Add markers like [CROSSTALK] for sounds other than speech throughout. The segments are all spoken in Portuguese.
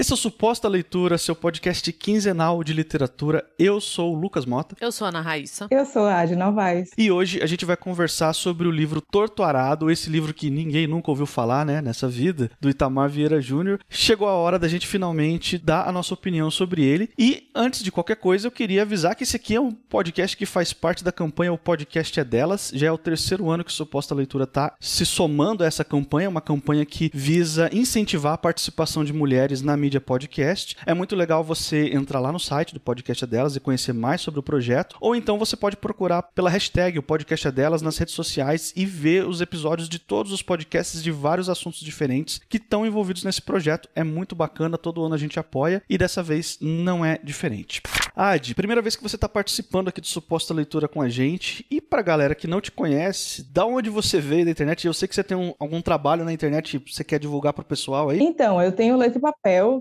Esse é o Suposta Leitura, seu podcast quinzenal de literatura. Eu sou o Lucas Mota. Eu sou a Ana Raíssa. Eu sou a Adi Novaes. E hoje a gente vai conversar sobre o livro Torto Arado, esse livro que ninguém nunca ouviu falar, né, nessa vida, do Itamar Vieira Júnior. Chegou a hora da gente finalmente dar a nossa opinião sobre ele. E antes de qualquer coisa, eu queria avisar que esse aqui é um podcast que faz parte da campanha O Podcast é Delas. Já é o terceiro ano que o Suposta Leitura tá se somando a essa campanha, uma campanha que visa incentivar a participação de mulheres na mídia podcast. É muito legal você entrar lá no site do Podcast Delas e conhecer mais sobre o projeto, ou então você pode procurar pela hashtag o Podcast é Delas nas redes sociais e ver os episódios de todos os podcasts de vários assuntos diferentes que estão envolvidos nesse projeto. É muito bacana, todo ano a gente apoia e dessa vez não é diferente. Ad, primeira vez que você está participando aqui do Suposta Leitura com a gente. E pra galera que não te conhece, da onde você veio da internet? Eu sei que você tem um, algum trabalho na internet, você quer divulgar pro pessoal aí? Então, eu tenho Letra e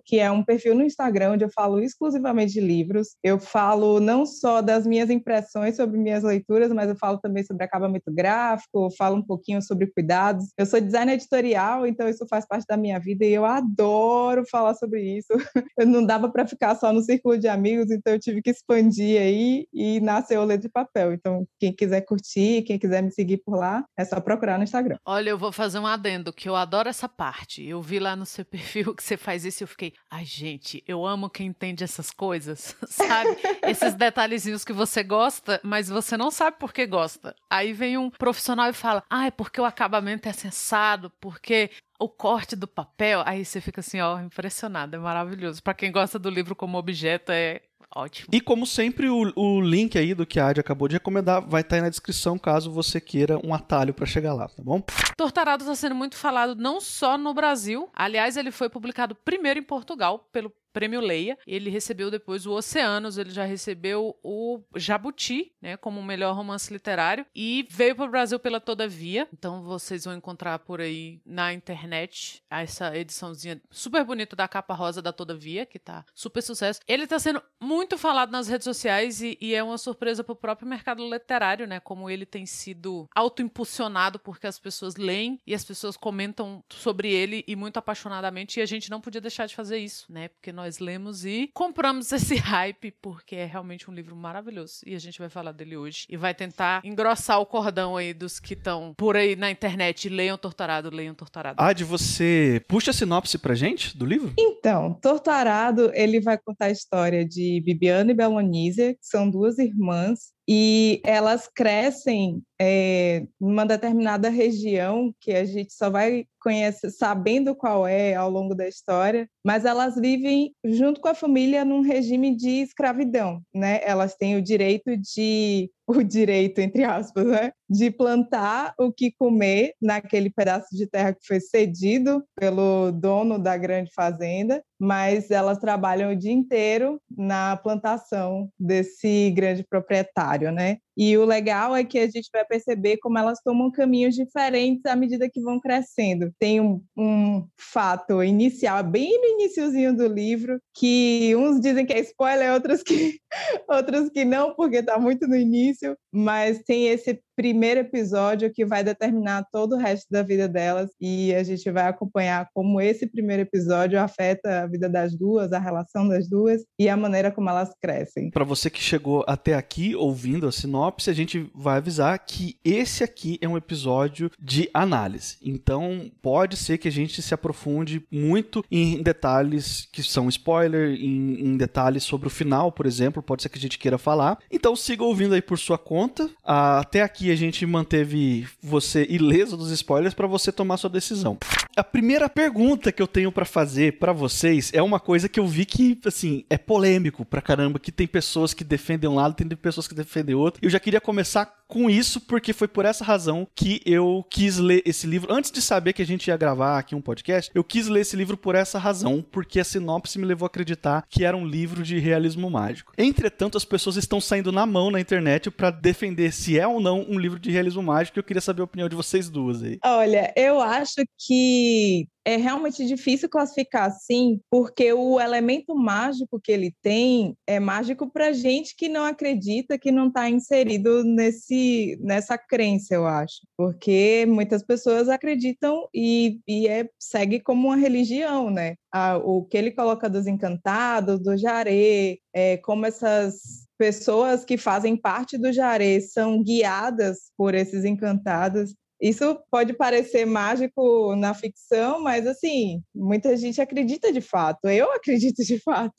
Que é um perfil no Instagram onde eu falo exclusivamente de livros. Eu falo não só das minhas impressões sobre minhas leituras, mas eu falo também sobre acabamento gráfico, falo um pouquinho sobre cuidados. Eu sou designer editorial, então isso faz parte da minha vida e eu adoro falar sobre isso. [LAUGHS] Eu não dava para ficar só no círculo de amigos, então eu tive que expandir aí e nasceu o Letra de Papel. Então, quem quiser curtir, quem quiser me seguir por lá, é só procurar no Instagram. Olha, eu vou fazer um adendo, que eu adoro essa parte. Eu vi lá no seu [LAUGHS] perfil que você faz isso e eu fiquei, ai gente, eu amo quem entende essas coisas, [LAUGHS] sabe? Esses detalhezinhos que você gosta, mas você não sabe por que gosta. Aí vem um profissional e fala, ah, é porque o acabamento é sensado, porque o corte do papel, aí você fica assim, ó, impressionado, é maravilhoso. Para quem gosta do livro como objeto, é ótimo. E como sempre, o, o link aí do que a Adi acabou de recomendar vai estar aí na descrição caso você queira um atalho para chegar lá, tá bom? Tortarado está sendo muito falado não só no Brasil, aliás, ele foi publicado primeiro em Portugal pelo Prêmio Leia. Ele recebeu depois o Oceanos, ele já recebeu o Jabuti, né, como o melhor romance literário e veio para o Brasil pela Todavia. Então vocês vão encontrar por aí na internet essa ediçãozinha super bonita da capa rosa da Todavia, que tá super sucesso. Ele tá sendo muito falado nas redes sociais e, e é uma surpresa para o próprio mercado literário, né, como ele tem sido autoimpulsionado porque as pessoas leem e as pessoas comentam sobre ele e muito apaixonadamente e a gente não podia deixar de fazer isso, né? Porque nós lemos e compramos [LAUGHS] esse hype, porque é realmente um livro maravilhoso. E a gente vai falar dele hoje. E vai tentar engrossar o cordão aí dos que estão por aí na internet. Leiam Torturado, leiam Torturado. Ah, de você puxa a sinopse pra gente do livro? Então, Torturado, ele vai contar a história de Bibiana e Belonísia, que são duas irmãs e elas crescem é, numa determinada região que a gente só vai conhecer sabendo qual é ao longo da história, mas elas vivem junto com a família num regime de escravidão, né? Elas têm o direito de o direito entre aspas, né, de plantar o que comer naquele pedaço de terra que foi cedido pelo dono da grande fazenda, mas elas trabalham o dia inteiro na plantação desse grande proprietário, né? E o legal é que a gente vai perceber como elas tomam caminhos diferentes à medida que vão crescendo. Tem um, um fato inicial, bem no iníciozinho do livro, que uns dizem que é spoiler, outros que, [LAUGHS] outros que não, porque está muito no início, mas tem esse primeiro episódio que vai determinar todo o resto da vida delas e a gente vai acompanhar como esse primeiro episódio afeta a vida das duas, a relação das duas e a maneira como elas crescem. Para você que chegou até aqui ouvindo a sinopse, a gente vai avisar que esse aqui é um episódio de análise. Então, pode ser que a gente se aprofunde muito em detalhes que são spoiler, em, em detalhes sobre o final, por exemplo, pode ser que a gente queira falar. Então, siga ouvindo aí por sua conta. Até aqui a gente manteve você ileso dos spoilers para você tomar sua decisão. A primeira pergunta que eu tenho para fazer para vocês é uma coisa que eu vi que, assim, é polêmico pra caramba, que tem pessoas que defendem um lado, tem pessoas que defendem outro. Eu já queria começar com isso porque foi por essa razão que eu quis ler esse livro. Antes de saber que a gente ia gravar aqui um podcast, eu quis ler esse livro por essa razão, porque a sinopse me levou a acreditar que era um livro de realismo mágico. Entretanto, as pessoas estão saindo na mão na internet para defender se é ou não um livro de realismo mágico. Eu queria saber a opinião de vocês duas aí. Olha, eu acho que é realmente difícil classificar assim, porque o elemento mágico que ele tem é mágico para gente que não acredita, que não está inserido nesse, nessa crença, eu acho. Porque muitas pessoas acreditam e, e é, segue como uma religião, né? Ah, o que ele coloca dos encantados, do jaré, é, como essas pessoas que fazem parte do jaré são guiadas por esses encantados isso pode parecer mágico na ficção, mas assim, muita gente acredita de fato. Eu [LAUGHS] acredito de fato.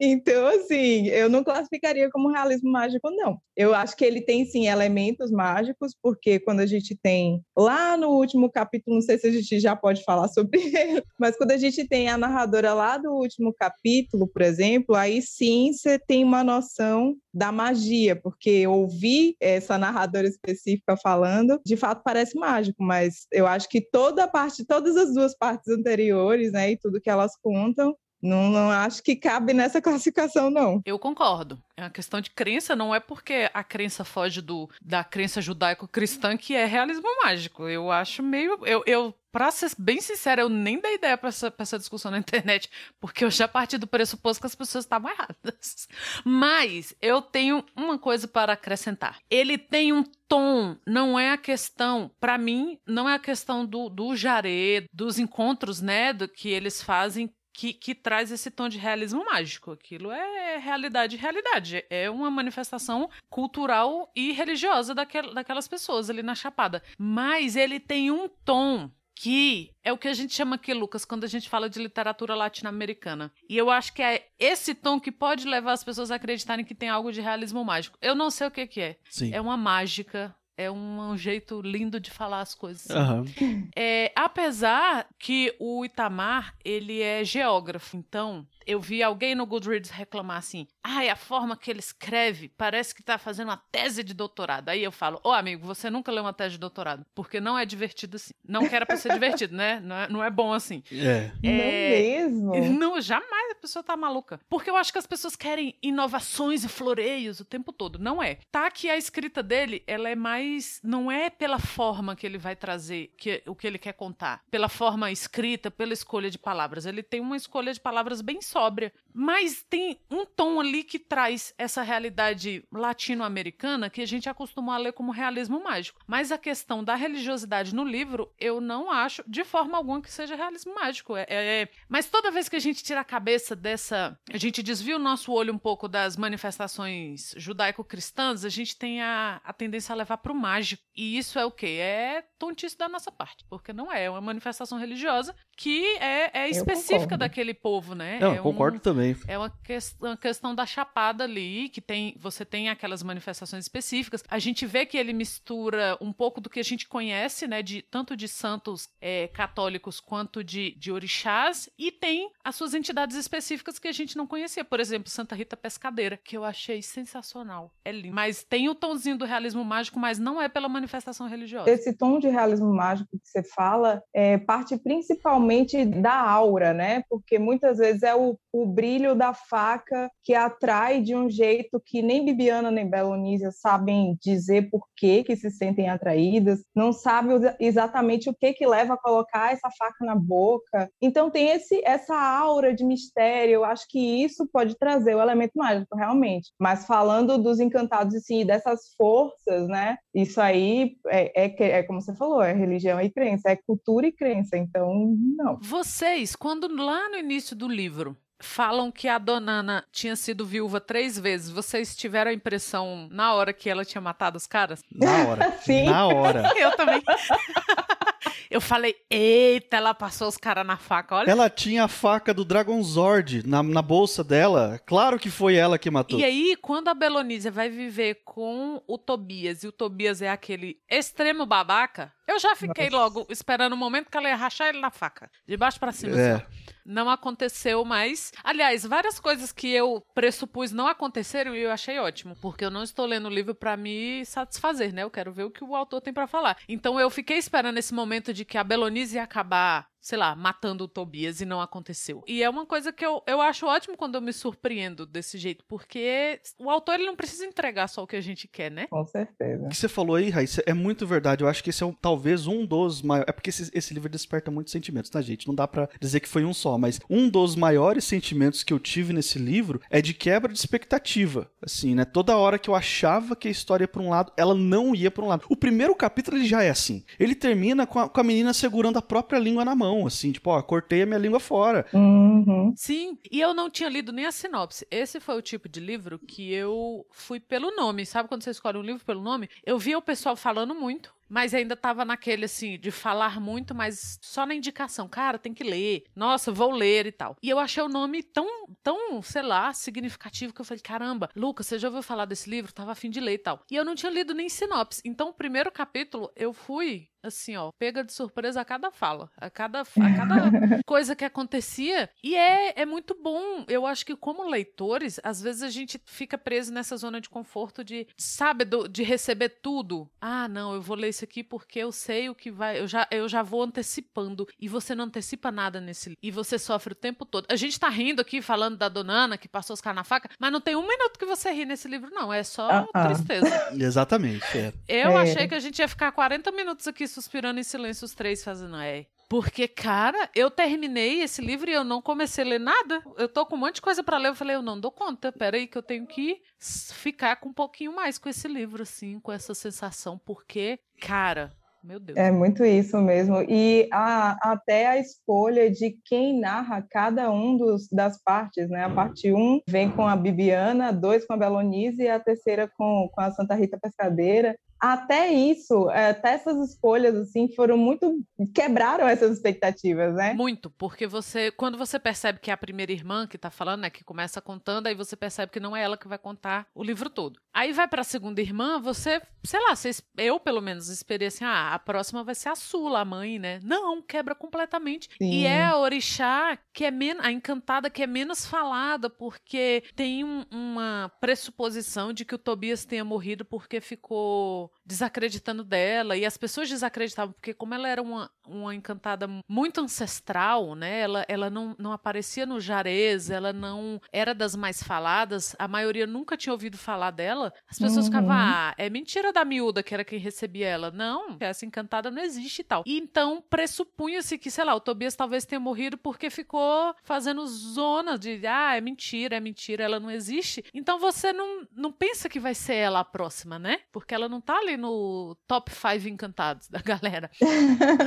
Então, assim, eu não classificaria como realismo mágico, não. Eu acho que ele tem sim elementos mágicos, porque quando a gente tem lá no último capítulo, não sei se a gente já pode falar sobre [LAUGHS] ele, mas quando a gente tem a narradora lá do último capítulo, por exemplo, aí sim você tem uma noção da magia, porque ouvir essa narradora específica falando, de fato parece mágico, mas eu acho que toda a parte, todas as duas partes anteriores, né, e tudo que elas contam, não, não acho que cabe nessa [LAUGHS] classificação, não. Eu concordo. É uma questão de crença, não é porque a crença foge do, da crença judaico-cristã que é realismo mágico. Eu acho meio. Eu, eu Pra ser bem sincera, eu nem dei ideia pra essa, pra essa discussão na internet, porque eu já parti do pressuposto que as pessoas estavam erradas. Mas eu tenho uma coisa para acrescentar. Ele tem um tom, não é a questão, para mim, não é a questão do, do jaré, dos encontros, né, do que eles fazem que, que, traz esse tom de realismo mágico. Aquilo é realidade, realidade. É uma manifestação cultural e religiosa daquel, daquelas pessoas ali na Chapada. Mas ele tem um tom que é o que a gente chama aqui, Lucas, quando a gente fala de literatura latino-americana. E eu acho que é esse tom que pode levar as pessoas a acreditarem que tem algo de realismo mágico. Eu não sei o que, que é. Sim. É uma mágica, é um, um, jeito lindo de falar as coisas. Uhum. É, apesar que o Itamar, ele é geógrafo, então eu vi alguém no Goodreads reclamar assim: ai, a forma que ele escreve parece que tá fazendo uma tese de doutorado. Aí eu falo: ô oh, amigo, você nunca leu uma tese de doutorado, porque não é divertido assim. Não quero pra ser divertido, né? Não é, não é bom assim. É. é. Não mesmo? [LAUGHS] Não, jamais a pessoa tá maluca. Porque eu acho que as pessoas querem inovações e floreios o tempo todo. Não é. Tá que a escrita dele, ela é mais. Não é pela forma que ele vai trazer que, o que ele quer contar. Pela forma escrita, pela escolha de palavras. Ele tem uma escolha de palavras bem sóbria. Mas tem um tom ali que traz essa realidade latino-americana que a gente acostumou a ler como realismo mágico. Mas a questão da religiosidade no livro, eu não acho de forma alguma que seja realismo mágico. É, é... Mas toda vez que a gente tira a cabeça dessa. A gente desvia o nosso olho um pouco das manifestações judaico-cristãs, a gente tem a, a tendência a levar para o mágico. E isso é o quê? É tontice da nossa parte. Porque não é, é uma manifestação religiosa que é, é específica daquele povo, né? Não, é concordo um, também. É uma, que, uma, questão da chapada ali, que tem. Você tem aquelas manifestações específicas. A gente vê que ele mistura um pouco do que a gente conhece, né? De, tanto de santos é, católicos quanto de, de orixás, e tem as suas entidades específicas que a gente não conhecia. Por exemplo, Santa Rita Pescadeira, que eu achei sensacional. É lindo. Mas tem o tomzinho do realismo mágico, mas não é pela manifestação religiosa. Esse tom de realismo mágico que você fala é parte principalmente da aura, né? Porque muitas vezes é o, o brilho da faca que atrai de um jeito que nem Bibiana nem Belonísia sabem dizer por que que se sentem atraídas, não sabem exatamente o que que leva a colocar essa faca na boca. Então tem esse essa aura de mistério, eu acho que isso pode trazer o elemento mágico realmente. Mas falando dos encantados assim, dessas forças, né? Isso aí é, é, é como você falou, é religião e crença, é cultura e crença. Então não. Vocês, quando lá no início do livro falam que a Donana tinha sido viúva três vezes, vocês tiveram a impressão na hora que ela tinha matado os caras? Na hora. [LAUGHS] Sim. Na hora. [LAUGHS] Eu também. [LAUGHS] Eu falei, eita, ela passou os caras na faca, olha. Ela tinha a faca do Dragon Zord na, na bolsa dela. Claro que foi ela que matou. E aí, quando a Belonísia vai viver com o Tobias, e o Tobias é aquele extremo babaca, eu já fiquei Nossa. logo esperando o momento que ela ia rachar ele na faca. De baixo para cima. É. Assim. Não aconteceu, mas. Aliás, várias coisas que eu pressupus não aconteceram e eu achei ótimo. Porque eu não estou lendo o livro para me satisfazer, né? Eu quero ver o que o autor tem para falar. Então eu fiquei esperando esse momento de que a Belonise ia acabar sei lá, matando o Tobias e não aconteceu. E é uma coisa que eu, eu acho ótimo quando eu me surpreendo desse jeito, porque o autor ele não precisa entregar só o que a gente quer, né? Com certeza. O que você falou aí, Raíssa, é muito verdade. Eu acho que esse é um, talvez um dos maiores. É porque esse, esse livro desperta muitos sentimentos, tá, gente? Não dá para dizer que foi um só, mas um dos maiores sentimentos que eu tive nesse livro é de quebra de expectativa. Assim, né? Toda hora que eu achava que a história ia pra um lado, ela não ia pra um lado. O primeiro capítulo ele já é assim. Ele termina com a, com a menina segurando a própria língua na mão, assim, tipo, ó, cortei a minha língua fora. Uhum. Sim, e eu não tinha lido nem a sinopse. Esse foi o tipo de livro que eu fui pelo nome. Sabe quando você escolhe um livro pelo nome? Eu via o pessoal falando muito mas ainda tava naquele assim de falar muito, mas só na indicação, cara, tem que ler. Nossa, vou ler e tal. E eu achei o nome tão, tão, sei lá, significativo que eu falei, caramba, Lucas, você já ouviu falar desse livro? Tava afim de ler e tal. E eu não tinha lido nem sinopse. Então, o primeiro capítulo eu fui assim, ó, pega de surpresa a cada fala, a cada, a cada [LAUGHS] coisa que acontecia. E é, é muito bom. Eu acho que, como leitores, às vezes a gente fica preso nessa zona de conforto de, sabe, do, de receber tudo. Ah, não, eu vou ler isso aqui porque eu sei o que vai. Eu já, eu já vou antecipando. E você não antecipa nada nesse E você sofre o tempo todo. A gente tá rindo aqui falando da Donana que passou os caras na faca, mas não tem um minuto que você ri nesse livro, não. É só Ah, ah. tristeza. [LAUGHS] Exatamente, é. Eu É. achei que a gente ia ficar 40 minutos aqui suspirando em silêncio, os três fazendo é. Porque, cara, eu terminei esse livro e eu não comecei a ler nada. Eu tô com um monte de coisa pra ler. Eu falei, eu não dou conta. Peraí, que eu tenho que ficar com um pouquinho mais com esse livro, assim, com essa sensação. Porque, cara, meu Deus. É muito isso mesmo. E a- até a escolha de quem narra cada um dos, das partes, né? A parte 1 vem com a Bibiana, 2 com a Belonise e a terceira com, com a Santa Rita Pescadeira. Até isso, até essas escolhas, assim, foram muito... quebraram essas expectativas, né? Muito, porque você, quando você percebe que é a primeira irmã que tá falando, né, que começa contando, aí você percebe que não é ela que vai contar o livro todo. Aí vai pra segunda irmã, você, sei lá, você, eu pelo menos esperei assim, ah, a próxima vai ser a Sula, a mãe, né? Não, quebra completamente. Sim. E é a orixá que é menos, a encantada que é menos falada, porque tem um- uma pressuposição de que o Tobias tenha morrido porque ficou desacreditando dela, e as pessoas desacreditavam, porque como ela era uma, uma encantada muito ancestral, né? Ela, ela não, não aparecia no Jarez, ela não era das mais faladas, a maioria nunca tinha ouvido falar dela. As pessoas Uhum. ficavam, ah, é mentira da miúda que era quem recebia ela. Não, essa encantada não existe e tal. E então pressupunha-se que, sei lá, o Tobias talvez tenha morrido porque ficou fazendo zona de, ah, é mentira, é mentira, ela não existe. Então você não, não pensa que vai ser ela a próxima, né? Porque ela não tá ali no top 5 encantados da galera. [LAUGHS]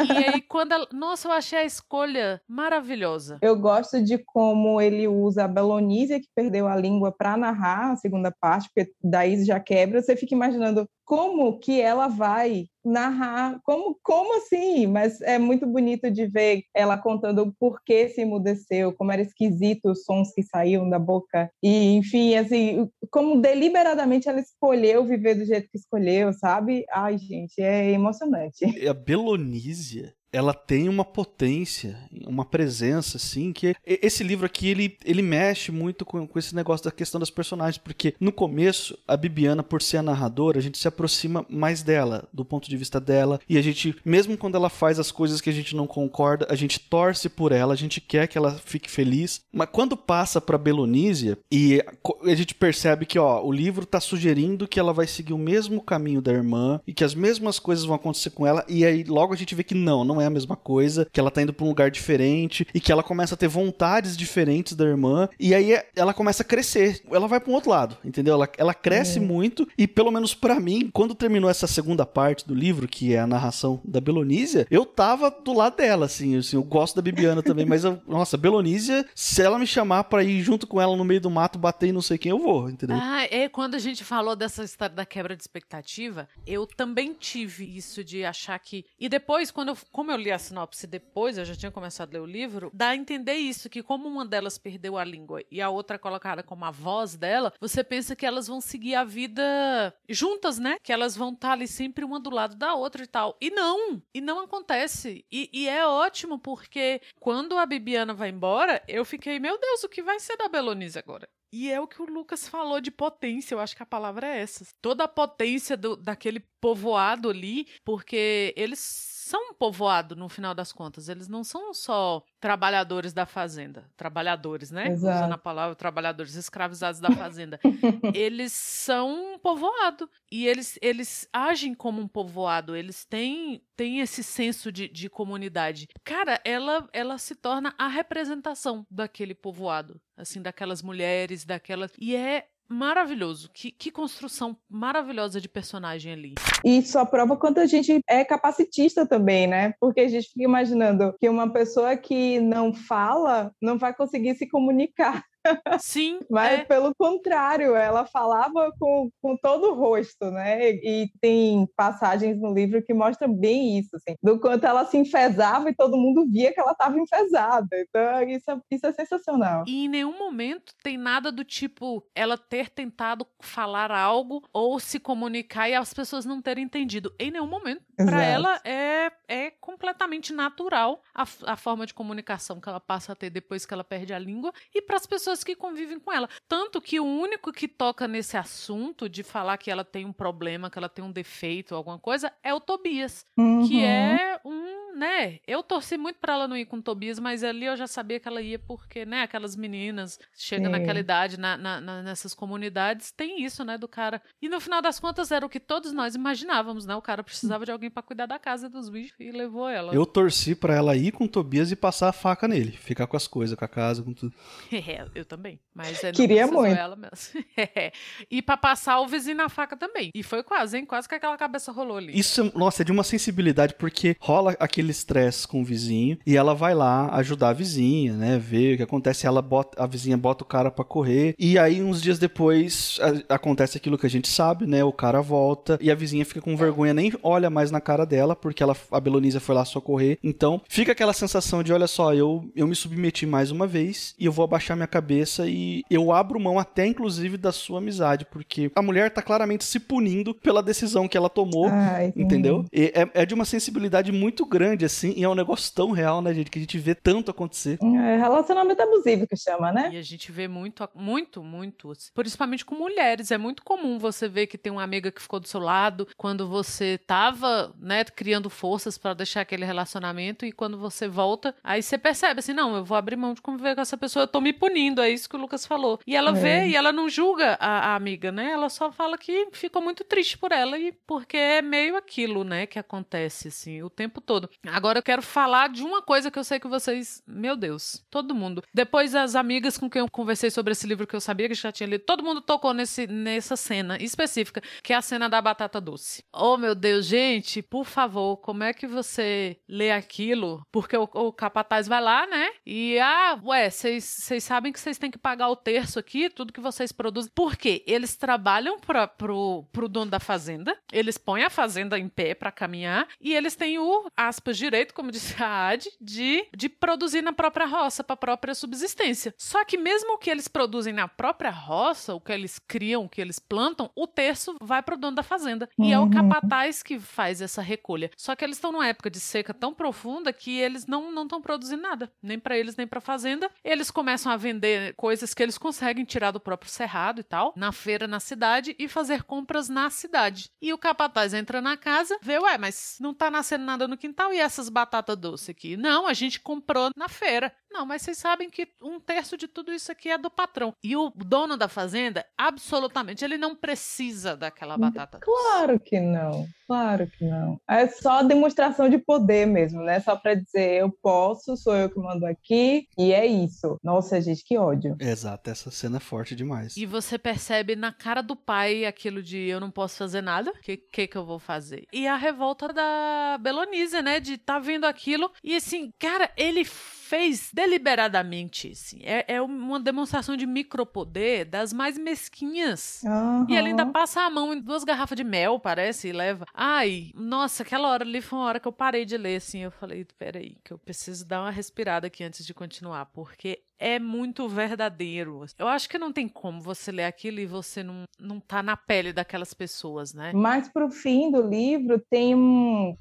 E aí, quando ela. Nossa, eu achei a escolha maravilhosa. Eu gosto de como ele usa a Belonísia, que perdeu a língua, para narrar a segunda parte, porque daí já quebra. Você fica imaginando como que ela vai narrar, como, como assim? Mas é muito bonito de ver ela contando o porquê se emudeceu, como era esquisito os sons que saíam da boca. E, enfim, assim, como deliberadamente ela escolheu viver do jeito que escolheu, sabe? Ai, gente, é emocionante. A Belonísia, ela tem uma potência, uma presença, assim, que esse livro aqui, ele, ele mexe muito com, com esse negócio da questão das personagens, porque no começo, a Bibiana, por ser a narradora, a gente se aproxima mais dela, do ponto de vista dela, e a gente, mesmo quando ela faz as coisas que a gente não concorda, a gente torce por ela, a gente quer que ela fique feliz, mas quando passa pra Belonísia, e a gente percebe que, ó, o livro tá sugerindo que ela vai seguir o mesmo caminho da irmã, e que as mesmas coisas vão acontecer com ela, e aí logo a gente vê que não, não é a mesma coisa, que ela tá indo pra um lugar diferente, e que ela começa a ter vontades diferentes da irmã, e aí é- ela começa a crescer, ela vai pra um outro lado, entendeu? Ela, ela cresce muito, e pelo menos pra mim, quando terminou essa segunda parte do livro, que é a narração da Belonísia, eu tava do lado dela, assim, assim eu gosto da Bibiana também, mas, eu, [LAUGHS] nossa, Belonísia, se ela me chamar pra ir junto com ela no meio do mato, bater em não sei quem, eu vou, entendeu? Ah, é quando a gente falou dessa história da quebra de expectativa, eu também tive isso de achar que. E depois, quando eu, como eu li a sinopse depois, eu já tinha começado a ler o livro, dá a entender isso, que como uma delas perdeu a língua e a outra colocada como a voz dela, você pensa que elas vão seguir a vida juntas, né? Que elas vão estar ali sempre uma do lado da outra e tal. E não! E não acontece. E, e é ótimo, porque quando a Bibiana vai embora, eu fiquei, meu Deus, o que vai ser da Belonise agora? E é o que o Lucas falou de potência, eu acho que a palavra é essa. Toda a potência do, daquele povoado ali, porque eles são um povoado no final das contas. Eles não são só trabalhadores da fazenda, trabalhadores, né? Exato. Usando a palavra trabalhadores escravizados da fazenda. [LAUGHS] eles são um povoado e eles, eles agem como um povoado. Eles têm, têm esse senso de, de comunidade. Cara, ela, ela se torna a representação daquele povoado, assim, daquelas mulheres, daquelas. E é maravilhoso. Que, que construção maravilhosa de personagem ali. E só prova quanto a gente é capacitista também, né? Porque a gente fica imaginando que uma pessoa que não fala não vai conseguir se comunicar. Sim. [LAUGHS] Mas, é. pelo contrário, ela falava com, com todo o rosto, né? E tem passagens no livro que mostram bem isso, assim, do quanto ela se enfesava e todo mundo via que ela estava enfesada. Então, isso é, isso é sensacional. E em nenhum momento tem nada do tipo ela ter tentado falar algo ou se comunicar e as pessoas não terem entendido. Em nenhum momento. Para ela é, é completamente natural a, a forma de comunicação que ela passa a ter depois que ela perde a língua e para as pessoas pessoas que convivem com ela. Tanto que o único que toca nesse assunto de falar que ela tem um problema, que ela tem um defeito, alguma coisa, é o Tobias, uhum. que é um né? Eu torci muito para ela não ir com Tobias, mas ali eu já sabia que ela ia porque, né? Aquelas meninas chegam naquela idade na, na, na, nessas comunidades, tem isso, né? Do cara. E no final das contas era o que todos nós imaginávamos, né? O cara precisava de alguém para cuidar da casa dos bichos e levou ela. Eu torci para ela ir com Tobias e passar a faca nele, ficar com as coisas, com a casa, com tudo. [LAUGHS] É, eu também. Mas é, queria muito. Ela mesmo. [LAUGHS] É. E para passar o vizinho na faca também. E foi quase, hein? Quase que aquela cabeça rolou ali. Isso, nossa, é de uma sensibilidade porque rola aquele aquele estresse com o vizinho e ela vai lá ajudar a vizinha, né? Ver o que acontece. Ela bota, a vizinha bota o cara para correr e aí uns dias depois a, acontece aquilo que a gente sabe, né? O cara volta e a vizinha fica com vergonha, nem olha mais na cara dela porque ela, a Belonísia foi lá socorrer. Então fica aquela sensação de, olha só, eu, eu me submeti mais uma vez e eu vou abaixar minha cabeça e eu abro mão até inclusive da sua amizade porque a mulher tá claramente se punindo pela decisão que ela tomou, Ai, entendeu? E é, é de uma sensibilidade muito grande grande, assim, e é um negócio tão real, né, gente, que a gente vê tanto acontecer. É relacionamento abusivo que chama, né? E a gente vê muito, muito, muito, assim, principalmente com mulheres. É muito comum você ver que tem uma amiga que ficou do seu lado quando você tava, né, criando forças para deixar aquele relacionamento e quando você volta, aí você percebe assim, não, eu vou abrir mão de conviver com essa pessoa, eu tô me punindo, é isso que o Lucas falou. E ela é. vê e ela não julga a, a amiga, né? Ela só fala que ficou muito triste por ela e porque é meio aquilo, né, que acontece assim o tempo todo. Agora eu quero falar de uma coisa que eu sei que vocês. Meu Deus, todo mundo. Depois as amigas com quem eu conversei sobre esse livro que eu sabia que já tinha lido, todo mundo tocou nesse, nessa cena específica, que é a cena da batata doce. Oh, meu Deus, gente, por favor, como é que você lê aquilo? Porque o, o capataz vai lá, né? E, ah, ué, vocês sabem que vocês têm que pagar o terço aqui, tudo que vocês produzem. Por quê? Eles trabalham pra, pro, pro dono da fazenda, eles põem a fazenda em pé para caminhar e eles têm o, aspas, direito, como disse a Ad, de, de produzir na própria roça, para a própria subsistência. Só que mesmo o que eles produzem na própria roça, o que eles criam, o que eles plantam, o terço vai para o dono da fazenda. Uhum. E é o uhum. capataz que faz essa recolha. Só que eles estão numa época de seca tão profunda que eles não estão produzindo nada, nem para eles, nem para a fazenda. Eles começam a vender coisas que eles conseguem tirar do próprio cerrado e tal, na feira na cidade e fazer compras na cidade. E o capataz entra na casa, vê, ué, mas não tá nascendo nada no quintal e essas batatas doces aqui? Não, a gente comprou na feira. Não, mas vocês sabem que um terço de tudo isso aqui é do patrão. E o dono da fazenda, absolutamente, ele não precisa daquela batata doce. Claro que não, claro que não. É só demonstração de poder mesmo, né? Só para dizer eu posso, sou eu que mando aqui e é isso. Nossa, gente, que ódio. Exato, essa cena é forte demais. E você percebe na cara do pai aquilo de eu não posso fazer nada, o que, que que eu vou fazer? E a revolta da Belonise, né? De tá vendo aquilo e assim, cara, ele fez deliberadamente, assim. É, é uma demonstração de micropoder das mais mesquinhas. Uhum. E ele ainda passa a mão em duas garrafas de mel, parece, e leva. Ai, nossa, aquela hora ali foi uma hora que eu parei de ler, assim. Eu falei, peraí, que eu preciso dar uma respirada aqui antes de continuar, porque é muito verdadeiro. Eu acho que não tem como você ler aquilo e você não, não tá na pele daquelas pessoas, né? Mas pro fim do livro tem um,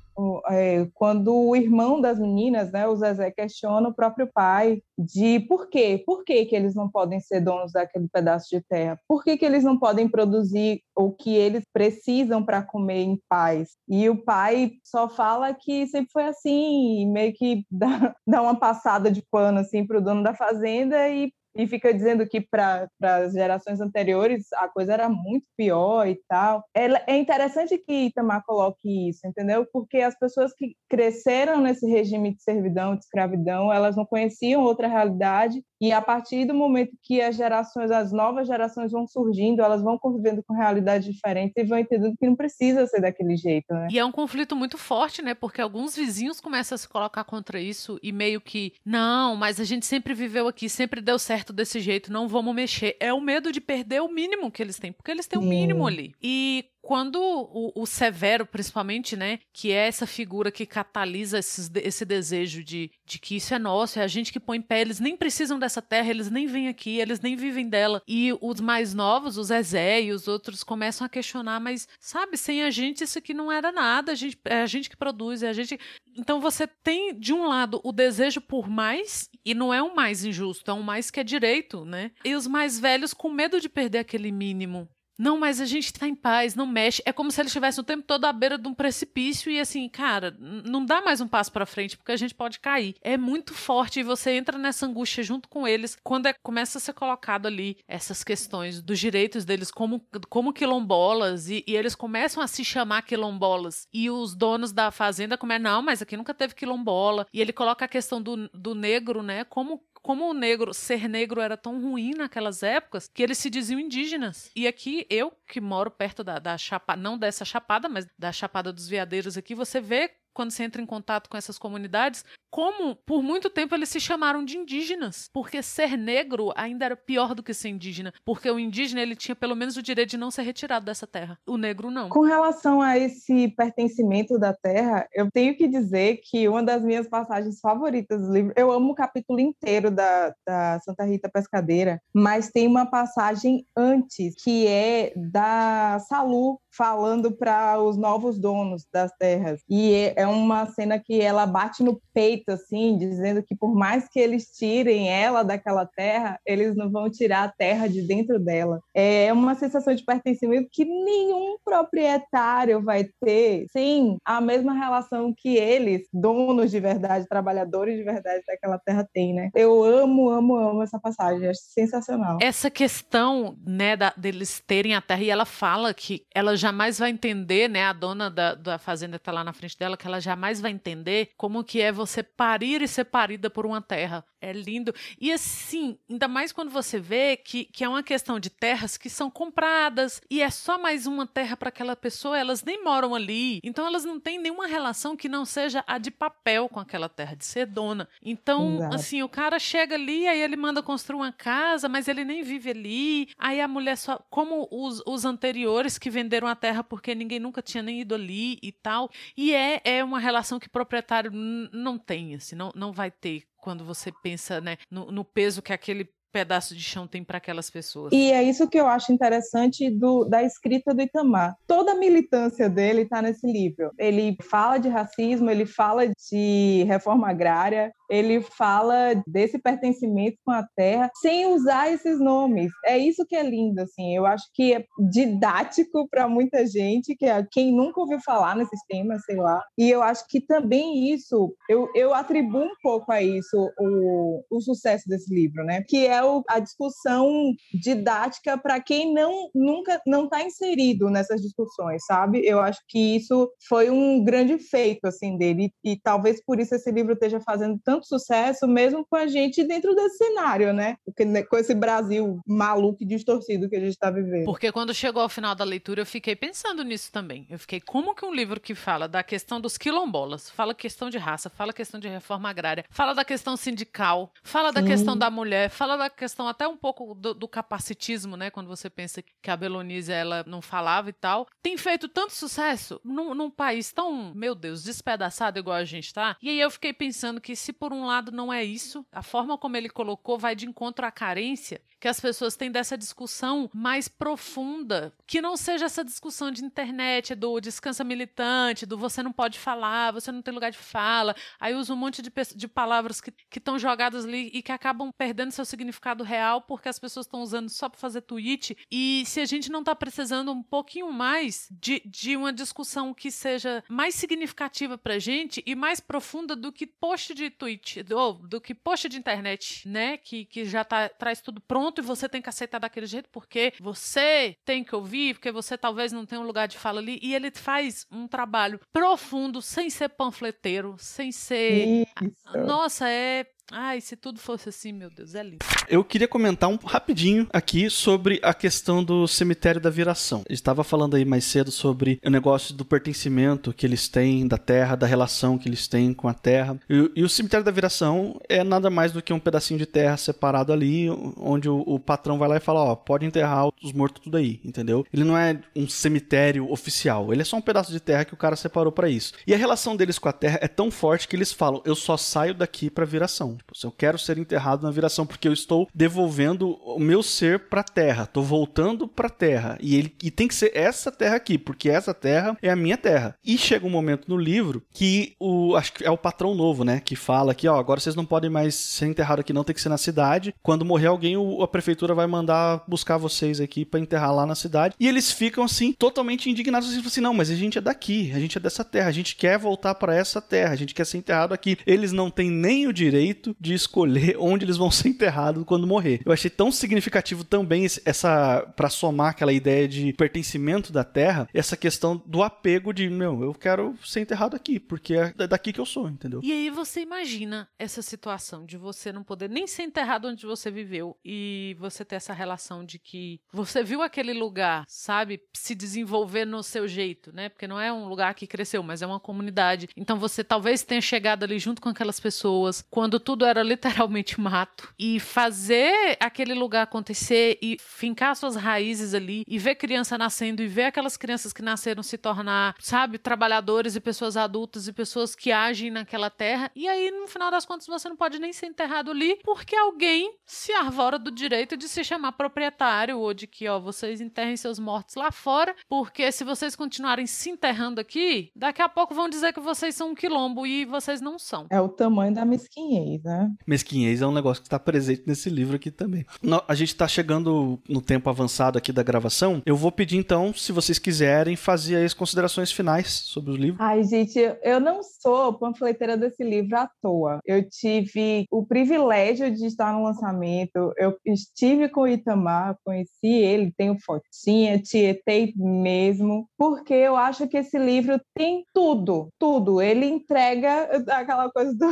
é, quando o irmão das meninas, né, o Zezé, questiona o próprio pai de por quê? Por que, que eles não podem ser donos daquele pedaço de terra? Por que, que eles não podem produzir o que eles precisam para comer em paz. E o pai só fala que sempre foi assim, meio que [LAUGHS] dá, dá uma passada de pano assim para o dono da fazenda e e fica dizendo que para as gerações anteriores a coisa era muito pior e tal. É, é interessante que Itamar coloque isso, entendeu? Porque as pessoas que cresceram nesse regime de servidão, de escravidão, elas não conheciam outra realidade e a partir do momento que as gerações, as novas gerações vão surgindo, elas vão convivendo com realidades diferentes e vão entendendo que não precisa ser daquele jeito, né? E é um conflito muito forte, né? Porque alguns vizinhos começam a se colocar contra isso e meio que, não, mas a gente sempre viveu aqui, sempre deu certo desse jeito, não vamos mexer. É o medo de perder o mínimo que eles têm, porque eles têm o mínimo ali. E quando o, o, Severo, principalmente, né, que é essa figura que catalisa esses, esse desejo de, de que isso é nosso, é a gente que põe pé, eles nem precisam dessa terra, eles nem vêm aqui, eles nem vivem dela. E os mais novos, os Ezé e os outros, começam a questionar, mas sabe, sem a gente isso aqui não era nada, a gente, é a gente que produz, é a gente. Então você tem, de um lado, o desejo por mais, e não é um mais injusto, é um mais que é direito, né? E os mais velhos com medo de perder aquele mínimo. Não, mas a gente tá em paz, não mexe. É como se ele estivesse o tempo todo à beira de um precipício e assim, cara, não dá mais um passo para frente porque a gente pode cair. É muito forte e você entra nessa angústia junto com eles quando é, começa a ser colocado ali essas questões dos direitos deles como, como quilombolas e, e eles começam a se chamar quilombolas. E os donos da fazenda começam, não, mas aqui nunca teve quilombola. E ele coloca a questão do, do negro, né, como como o negro, ser negro era tão ruim naquelas épocas, que eles se diziam indígenas. E aqui, eu que moro perto da, da chapada, não dessa chapada, mas da chapada dos veadeiros aqui, você vê quando você entra em contato com essas comunidades, como por muito tempo eles se chamaram de indígenas, porque ser negro ainda era pior do que ser indígena, porque o indígena ele tinha pelo menos o direito de não ser retirado dessa terra, o negro não. Com relação a esse pertencimento da terra, eu tenho que dizer que uma das minhas passagens favoritas do livro, eu amo o capítulo inteiro da, da Santa Rita Pescadeira, mas tem uma passagem antes que é da Salu falando para os novos donos das terras. E é, é uma cena que ela bate no peito, assim, dizendo que por mais que eles tirem ela daquela terra, eles não vão tirar a terra de dentro dela. É uma sensação de pertencimento que nenhum proprietário vai ter sem a mesma relação que eles, donos de verdade, trabalhadores de verdade daquela terra, têm, né? Eu amo, amo, amo essa passagem, acho sensacional. Essa questão, né, da, deles terem a terra, e ela fala que ela jamais vai entender, né, a dona da, da fazenda que tá lá na frente dela, que ela jamais vai entender como que é você parir e ser parida por uma terra. É lindo. E assim, ainda mais quando você vê que, que é uma questão de terras que são compradas e é só mais uma terra para aquela pessoa, elas nem moram ali. Então elas não têm nenhuma relação que não seja a de papel com aquela terra, de ser dona. Então, Exato. assim, o cara chega ali, aí ele manda construir uma casa, mas ele nem vive ali. Aí a mulher só. Como os, os anteriores que venderam a terra porque ninguém nunca tinha nem ido ali e tal. E é, é uma relação que o proprietário não tem, assim, não, não vai ter quando você pensa né, no, no peso que aquele pedaço de chão tem para aquelas pessoas. E é isso que eu acho interessante do, da escrita do Itamar. Toda a militância dele está nesse livro. Ele fala de racismo, ele fala de reforma agrária, ele fala desse pertencimento com a terra sem usar esses nomes. É isso que é lindo, assim. Eu acho que é didático [LAUGHS] para muita gente, que é quem nunca ouviu falar nesses temas, sei lá. E eu acho que também isso, eu, eu atribuo um pouco a isso o, o sucesso desse livro, né? Que é o, a discussão didática para quem não nunca não está inserido nessas discussões, sabe? Eu acho que isso foi um grande feito assim dele e, e talvez por isso esse livro esteja fazendo tanto sucesso mesmo com a gente dentro desse cenário, né? Porque né, com esse Brasil maluco e distorcido que a gente está vivendo. Porque quando chegou ao final da leitura eu fiquei pensando nisso também. Eu fiquei como que um livro que fala da questão dos quilombolas, fala questão de raça, fala questão de reforma agrária, fala da questão sindical, fala da Sim. questão da mulher, fala da questão até um pouco do, do, capacitismo, né? Quando você pensa que a Belonise ela não falava e tal. Tem feito tanto sucesso num, num, país tão, meu Deus, despedaçado igual a gente tá. E aí eu fiquei pensando que se por um lado não é isso, a forma como ele colocou vai de encontro à carência que as pessoas têm dessa discussão mais profunda, que não seja essa discussão de internet, do descansa militante, do você não pode falar, você não tem lugar de fala, aí usa um monte de, de palavras que estão jogadas ali e que acabam perdendo seu significado real porque as pessoas estão usando só para fazer tweet. E se a gente não está precisando um pouquinho mais de, de uma discussão que seja mais significativa pra gente e mais profunda do que post de tweet, ou do que post de internet, né? Que, que já tá, traz tudo pronto e você tem que aceitar daquele jeito porque você tem que ouvir, porque você talvez não tenha um lugar de fala ali. E ele faz um trabalho profundo, sem ser panfleteiro, sem ser. Isso. Nossa, é Ai, se tudo fosse assim, meu Deus, é lindo. Eu queria comentar um rapidinho aqui sobre a questão do cemitério da viração. Estava falando aí mais cedo sobre o negócio do pertencimento que eles têm da terra, da relação que eles têm com a terra. E, e o cemitério da viração é nada mais do que um pedacinho de terra separado ali, onde o, o patrão vai lá e fala: Ó, pode enterrar os mortos tudo aí, entendeu? Ele não é um cemitério oficial, ele é só um pedaço de terra que o cara separou para isso. E a relação deles com a terra é tão forte que eles falam: Eu só saio daqui pra viração. Tipo, se eu quero ser enterrado na viração, porque eu estou devolvendo o meu ser para a terra, estou voltando para a terra. E ele e tem que ser essa terra aqui, porque essa terra é a minha terra. E chega um momento no livro que o acho que é o patrão novo, né, que fala que, ó, agora vocês não podem mais ser enterrados aqui, não tem que ser na cidade. Quando morrer alguém, o, a prefeitura vai mandar buscar vocês aqui para enterrar lá na cidade. E eles ficam assim totalmente indignados assim, assim, não, mas a gente é daqui, a gente é dessa terra, a gente quer voltar para essa terra, a gente quer ser enterrado aqui. Eles não têm nem o direito de escolher [LAUGHS] onde eles vão ser enterrados quando morrer. Eu achei tão significativo também essa para somar aquela ideia de pertencimento da terra, essa questão do apego de, meu, eu quero ser enterrado aqui, porque é daqui que eu sou, entendeu? E aí você imagina essa situação de você não poder nem ser enterrado onde você viveu e você ter essa relação de que você viu aquele lugar, sabe, se desenvolver no seu jeito, né? Porque não é um lugar que cresceu, mas é uma comunidade. Então você talvez tenha chegado ali junto com aquelas pessoas quando tudo era literalmente mato. E fazer aquele lugar acontecer e fincar suas raízes ali e ver criança nascendo e ver aquelas crianças que nasceram se tornar, sabe, trabalhadores e pessoas adultas e pessoas que agem naquela terra. E aí, no final das contas, você não pode nem ser enterrado ali porque alguém se arvora do direito de se chamar proprietário ou de que, ó, vocês enterrem seus mortos lá fora, porque se vocês continuarem se enterrando aqui, daqui a pouco vão dizer que vocês são um quilombo e vocês não são. É o tamanho da mesquinhez, né? Mesquinhez é um negócio que está presente nesse livro aqui também. A gente está chegando no tempo avançado aqui da gravação. Eu vou pedir então, se vocês quiserem, fazer as considerações finais sobre o livro. Ai, gente, eu não sou panfleteira desse livro à toa. Eu tive o privilégio de estar no lançamento. Eu estive com o Itamar, conheci ele, tenho fotinha, tietei mesmo, porque eu acho que esse livro tem tudo, tudo. Ele entrega [LAUGHS] aquela coisa do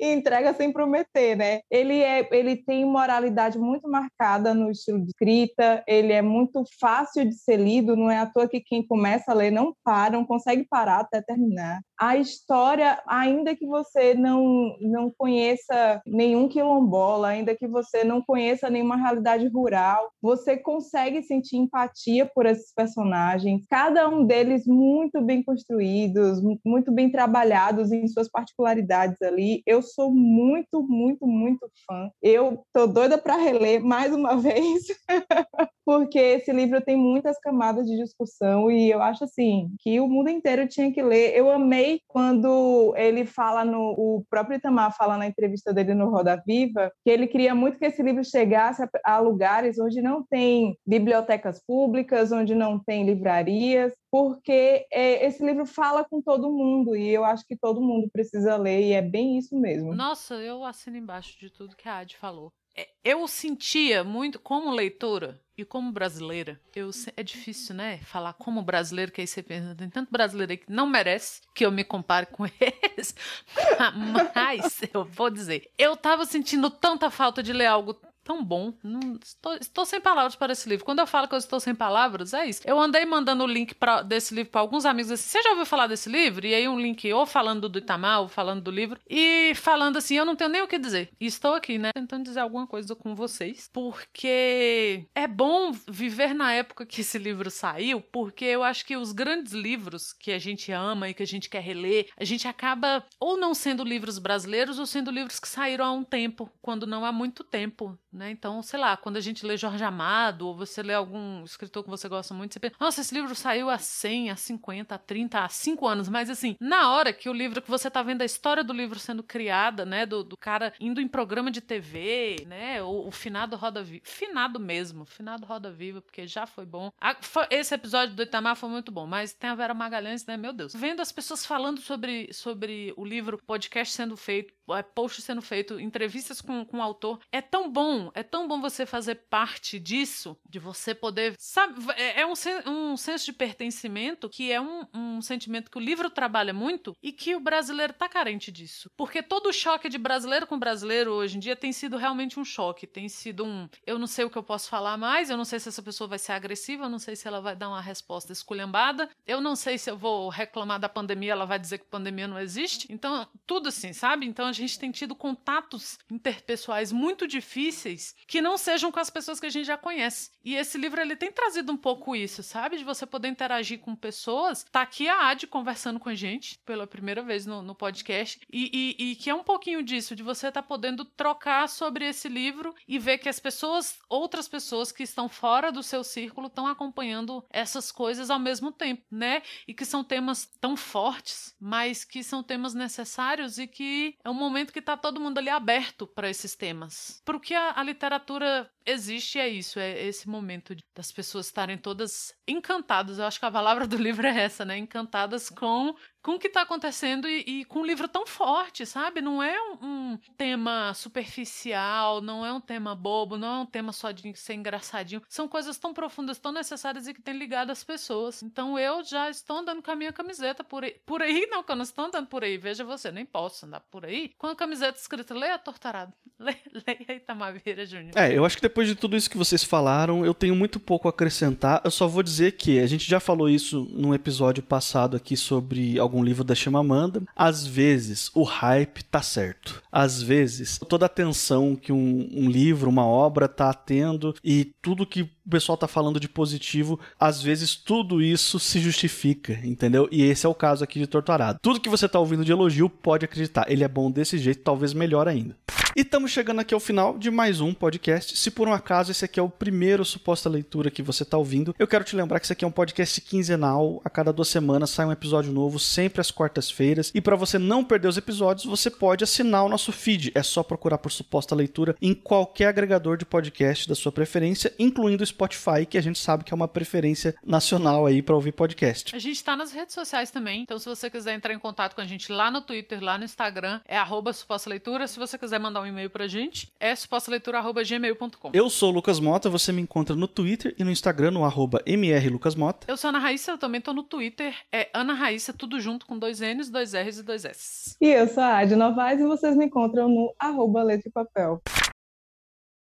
entrega sem prometer né? Ele, é, ele tem moralidade muito marcada no estilo de escrita, ele é muito fácil de ser lido, não é à toa que quem começa a ler não para, não consegue parar até terminar. A história, ainda que você não, não conheça nenhum quilombola, ainda que você não conheça nenhuma realidade rural, você consegue sentir empatia por esses personagens, cada um deles muito bem construídos, muito bem trabalhados em suas particularidades ali. Eu sou muito, muito, muito fã. Eu tô doida para reler mais uma [LAUGHS] vez, porque esse livro tem muitas camadas de discussão e eu acho assim que o mundo inteiro tinha que ler. Eu amei quando ele fala no o próprio Itamar fala na entrevista dele no Roda Viva que ele queria muito que esse livro chegasse a, a lugares onde não tem bibliotecas públicas, onde não tem livrarias, porque é, esse livro fala com todo mundo e eu acho que todo mundo precisa ler e é bem isso mesmo. Nossa, eu assino embaixo de tudo que a Adi falou. É, eu sentia muito, como leitora e como brasileira, eu, é difícil, né? Falar como brasileiro, que aí você pensa, tem tanto brasileiro aí que não merece que eu me compare com [LAUGHS] eles. Mas eu vou dizer, eu tava sentindo tanta falta de ler algo tão bom. Não, estou, estou, sem palavras para esse livro. Quando eu falo que eu estou sem palavras, é isso. Eu andei mandando o link pra, desse livro para alguns amigos assim: você já ouviu falar desse livro? E aí um link ou falando do Itamar, ou falando do livro, e falando assim: eu não tenho nem o que dizer. E estou aqui, né? Tentando dizer alguma coisa com vocês, porque é bom viver na época que esse livro saiu, porque eu acho que os grandes livros que a gente ama e que a gente quer reler, a gente acaba ou não sendo livros brasileiros ou sendo livros que saíram há um tempo, quando não há muito tempo né? Então, sei lá, quando a gente lê Jorge Amado, ou você lê algum escritor que você gosta muito, você pensa, nossa, esse livro saiu há 100, há 50, há 30, há 5 anos, mas assim, na hora que o livro, que você tá vendo a história do livro sendo criada, né, do, do cara indo em programa de TV, né, o, o finado Roda Viva, finado mesmo, finado Roda Viva, porque já foi bom. A, foi, esse episódio do Itamar foi muito bom, mas tem a Vera Magalhães, né, meu Deus. Vendo as pessoas falando sobre, sobre o livro, podcast sendo feito, é, post sendo feito, entrevistas com, com o autor, é tão bom, é tão bom você fazer parte disso, de você poder, sabe, é, é um, um senso de pertencimento que é um, um sentimento que o livro trabalha muito e que o brasileiro tá carente disso. Porque todo choque de brasileiro com brasileiro hoje em dia tem sido realmente um choque, tem sido um, eu não sei o que eu posso falar mais, eu não sei se essa pessoa vai ser agressiva, eu não sei se ela vai dar uma resposta esculhambada, eu não sei se eu vou reclamar da pandemia, ela vai dizer que pandemia não existe. Então, tudo assim, sabe? Então a gente tem tido contatos interpessoais muito difíceis que não sejam com as pessoas que a gente já conhece. E esse livro ele tem trazido um pouco isso, sabe? De você poder interagir com pessoas. Tá aqui a Ad conversando com a gente pela primeira vez no, no podcast e, e, e, que é um pouquinho disso, de você estar tá podendo trocar sobre esse livro e ver que as pessoas, outras pessoas que estão fora do seu círculo estão acompanhando essas coisas ao mesmo tempo, né? E que são temas tão fortes, mas que são temas necessários e que é um momento que tá todo mundo ali aberto para esses temas. Porque a, a literatura existe é isso, é esse momento das pessoas estarem todas encantadas. Eu acho que a palavra do [LAUGHS] livro é essa, né? Encantadas com com o que está acontecendo e, e, com um livro tão forte, sabe? Não é um, um, tema superficial, não é um tema bobo, não é um tema só de ser engraçadinho. São coisas tão profundas, tão necessárias e que têm ligado as pessoas. Então eu já estou andando com a minha camiseta por aí. Por aí, não, que eu não estou andando por aí. Veja você, nem posso andar por aí com a camiseta escrita Leia Tortarado. [LAUGHS] Leia, leia Itamavira Júnior. É, eu acho que depois de tudo isso que vocês falaram, eu tenho muito pouco a acrescentar. Eu só vou dizer que a gente já falou isso num episódio passado aqui sobre algum livro da Chimamanda, às vezes o hype tá certo. Às vezes, toda a atenção que um, um livro, uma obra tá tendo e tudo que o pessoal tá falando de positivo, às vezes tudo isso se justifica, entendeu? E esse é o caso aqui de Torturado. Tudo que você tá ouvindo de elogio, pode acreditar, ele é bom desse jeito, talvez melhor ainda. E estamos chegando aqui ao final de mais um podcast. Se por um acaso esse aqui é o primeiro suposta leitura que você está ouvindo, eu quero te lembrar que esse aqui é um podcast quinzenal. A cada duas semanas sai um episódio novo, sempre às quartas-feiras. E para você não perder os episódios, você pode assinar o nosso feed. É só procurar por suposta leitura em qualquer agregador de podcast da sua preferência, incluindo o Spotify, que a gente sabe que é uma preferência nacional aí para ouvir podcast. A gente está nas redes sociais também, então se você quiser entrar em contato com a gente lá no Twitter, lá no Instagram, é arroba suposta leitura. Se você quiser mandar um um e-mail pra gente, é supostaleitura.gmail.com. Eu sou o Lucas Mota, você me encontra no Twitter e no Instagram no arroba mrlucasmota. Eu sou Ana Raíssa, eu também tô no Twitter, é Ana Raíssa, tudo junto com dois N's, dois R's e dois S. E eu sou a Adi Novaes e vocês me encontram no arroba letra e papel.